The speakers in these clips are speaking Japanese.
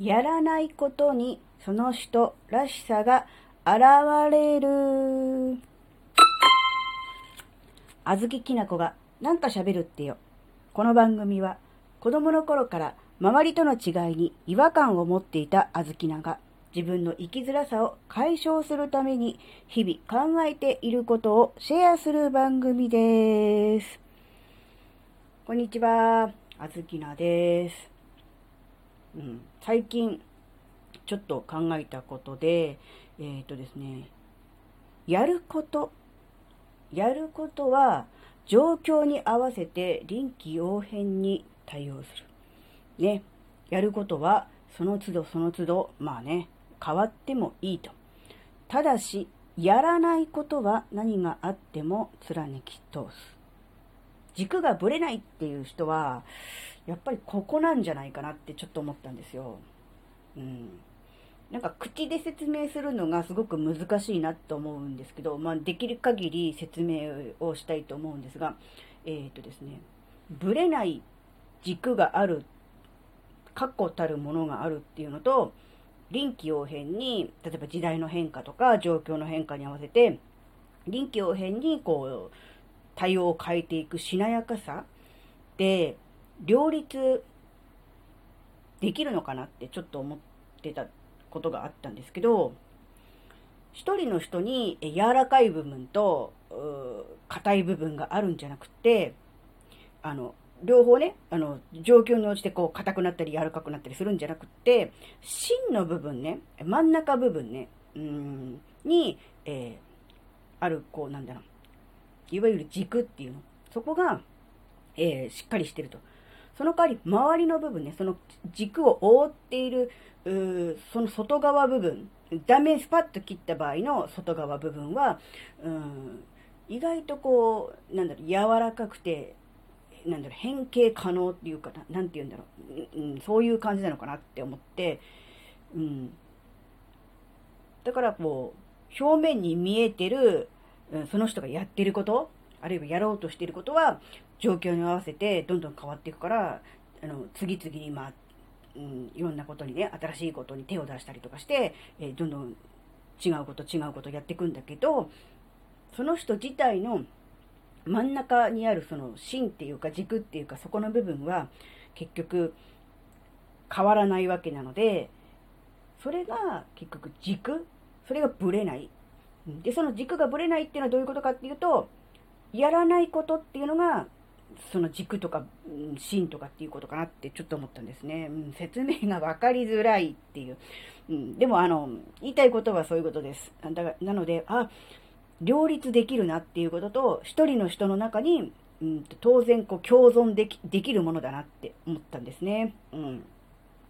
やらないことにその人らしさが現れる。あずききなこがなんか喋るってよ。この番組は子供の頃から周りとの違いに違和感を持っていたあずきなが自分の生きづらさを解消するために日々考えていることをシェアする番組です。こんにちは、あずきなです。うん、最近ちょっと考えたことで、えっ、ー、とですね、やること、やることは状況に合わせて臨機応変に対応する。ね、やることはその都度その都度、まあね、変わってもいいと。ただし、やらないことは何があっても貫き通す。軸がぶれないっていう人は、やっぱりここなんじゃないかなってちょっと思ったんですよ。うん。なんか口で説明するのがすごく難しいなと思うんですけど、まあ、できる限り説明をしたいと思うんですが、えっ、ー、とですね、ぶれない軸がある、確固たるものがあるっていうのと、臨機応変に、例えば時代の変化とか状況の変化に合わせて、臨機応変にこう、対応を変えていくしなやかさで、両立できるのかなってちょっと思ってたことがあったんですけど、一人の人に柔らかい部分と硬い部分があるんじゃなくて、あの、両方ね、あの、状況に応じてこう硬くなったり柔らかくなったりするんじゃなくて、芯の部分ね、真ん中部分ね、うん、に、えー、ある、こう、なんだろう、いわゆる軸っていうの。そこが、えー、しっかりしてると。その代わり、周りの部分ね、その軸を覆っている、その外側部分、断面スパッと切った場合の外側部分は、うん、意外とこう、なんだろう、柔らかくて、なんだろう、変形可能っていうかな、なんて言うんだろう、うん、そういう感じなのかなって思って、うん。だからこう、表面に見えてる、うん、その人がやってること、あるいはやろうとしていることは、状況に合わせてどんどん変わっていくから、あの、次々に、まあ、うん、いろんなことにね、新しいことに手を出したりとかして、えー、どんどん違うこと違うことやっていくんだけど、その人自体の真ん中にあるその芯っていうか軸っていうかそこの部分は結局変わらないわけなので、それが結局軸それがぶれない。で、その軸がぶれないっていうのはどういうことかっていうと、やらないことっていうのがその軸とか、芯とかっていうことかなってちょっと思ったんですね。うん、説明が分かりづらいっていう。うん、でも、あの、言いたいことはそういうことです。だからなので、あ、両立できるなっていうことと、一人の人の中に、うん、当然こう共存できできるものだなって思ったんですね。うん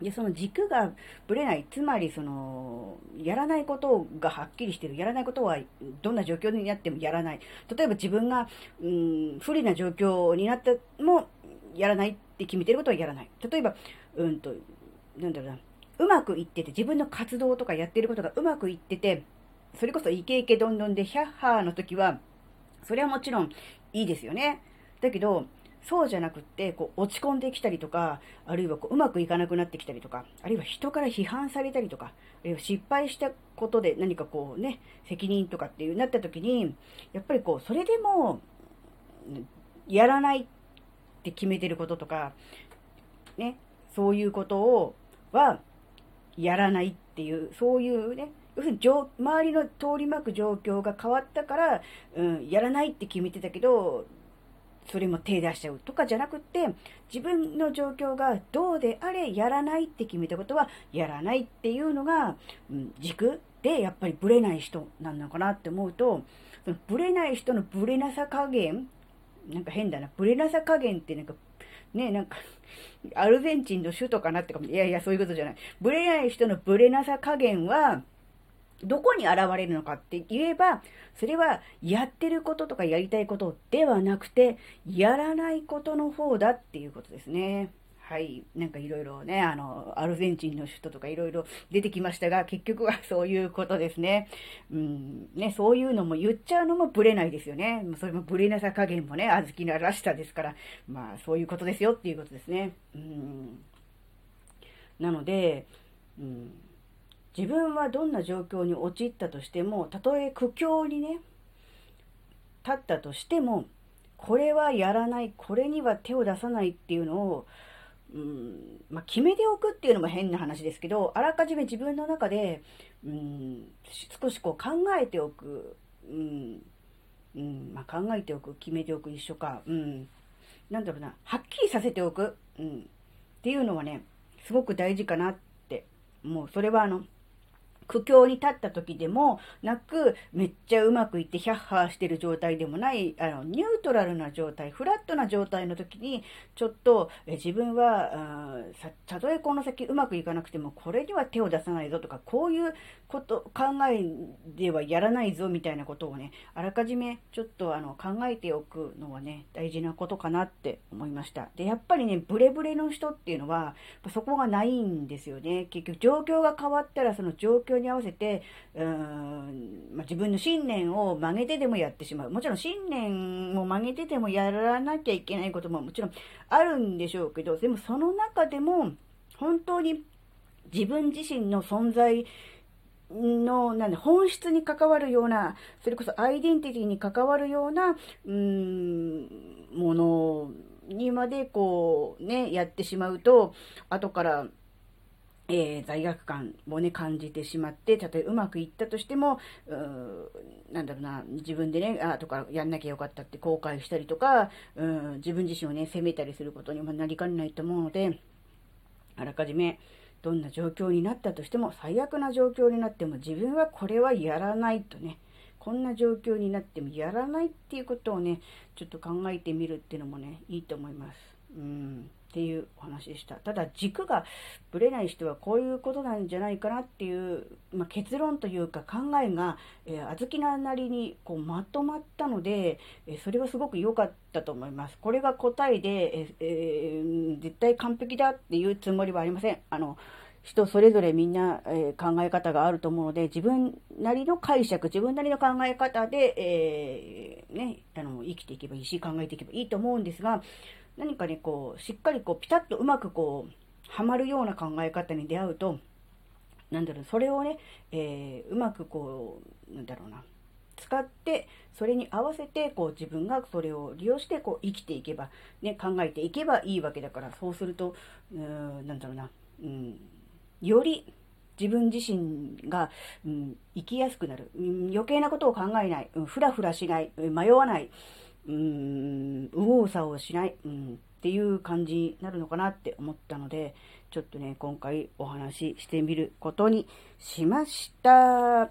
で、その軸がぶれない。つまり、その、やらないことがはっきりしてる。やらないことは、どんな状況になってもやらない。例えば自分が、うん、不利な状況になっても、やらないって決めてることはやらない。例えば、うんと、なんだろうな。うまくいってて、自分の活動とかやってることがうまくいってて、それこそイケイケどんどんで、ヒャッハーの時は、それはもちろんいいですよね。だけど、そうじゃなくって、こう、落ち込んできたりとか、あるいはこう、うまくいかなくなってきたりとか、あるいは人から批判されたりとか、あるいは失敗したことで何かこうね、責任とかっていうなった時に、やっぱりこう、それでも、やらないって決めてることとか、ね、そういうことを、は、やらないっていう、そういうね、要するに周りの通り巻く状況が変わったから、うん、やらないって決めてたけど、それも手出しちゃうとかじゃなくって、自分の状況がどうであれやらないって決めたことはやらないっていうのが、うん、軸でやっぱりブレない人なのかなって思うと、そのブレない人のブレなさ加減、なんか変だな、ブレなさ加減ってなんか、ね、なんか、アルゼンチンの首都かなってかも、いやいや、そういうことじゃない。ブレない人のブレなさ加減は、どこに現れるのかって言えば、それはやってることとかやりたいことではなくて、やらないことの方だっていうことですね。はい。なんかいろいろね、あの、アルゼンチンの首都とかいろいろ出てきましたが、結局は そういうことですね。うん、ね、そういうのも言っちゃうのもブレないですよね。それもブレなさ加減もね、あずきならしさですから、まあそういうことですよっていうことですね。うん。なので、うん、自分はどんな状況に陥ったとしても、たとえ苦境にね、立ったとしても、これはやらない、これには手を出さないっていうのを、うんまあ、決めておくっていうのも変な話ですけど、あらかじめ自分の中で、うん、少しこう考えておく、うんうんまあ、考えておく、決めておく一緒か、うん、なんだろうな、はっきりさせておく、うん、っていうのはね、すごく大事かなって、もうそれはあの、苦境に立った時でもなく、めっちゃうまくいってヒャッハーしてる状態でもない、あの、ニュートラルな状態、フラットな状態の時に、ちょっと、え自分は、たとえこの先うまくいかなくても、これには手を出さないぞとか、こういうこと、考えではやらないぞみたいなことをね、あらかじめちょっとあの、考えておくのはね、大事なことかなって思いました。で、やっぱりね、ブレブレの人っていうのは、そこがないんですよね。結局、状況が変わったら、その状況に合わせて、うーん、まあ、自分の信念を曲げてでもやってしまう。もちろん信念を曲げてでもやらなきゃいけないことももちろんあるんでしょうけど、でもその中でも、本当に自分自身の存在の、なん、本質に関わるような、それこそアイデンティティに関わるような、うん、ものにまでこう、ね、やってしまうと、後から、えー、罪悪感をね、感じてしまって、たとえうまくいったとしても、うなんだろうな、自分でね、後かやんなきゃよかったって後悔したりとか、うん自分自身をね、責めたりすることにもなりかねないと思うので、あらかじめ、どんな状況になったとしても、最悪な状況になっても、自分はこれはやらないとね、こんな状況になってもやらないっていうことをね、ちょっと考えてみるっていうのもね、いいと思います。うん。っていうお話でした。ただ軸がぶれない人はこういうことなんじゃないかなっていう、まあ、結論というか考えが、えー、あずきなりにこうまとまったので、えー、それはすごく良かったと思います。これが答えで、えー、絶対完璧だっていうつもりはありません。あの人それぞれみんな、えー、考え方があると思うので、自分なりの解釈、自分なりの考え方で、えー、ね、あの、生きていけばいいし、考えていけばいいと思うんですが、何かね、こう、しっかりこう、ピタッとうまくこう、はまるような考え方に出会うと、なんだろう、それをね、えー、うまくこう、なんだろうな、使って、それに合わせて、こう、自分がそれを利用して、こう、生きていけば、ね、考えていけばいいわけだから、そうすると、うーん、なんだろうな、うん、より、自分自身が、うん、生きやすくなる、うん。余計なことを考えない。うん、ふらふらしない。迷わない。うーん、右往左往しない、うん、っていう感じになるのかなって思ったので、ちょっとね、今回お話ししてみることにしました。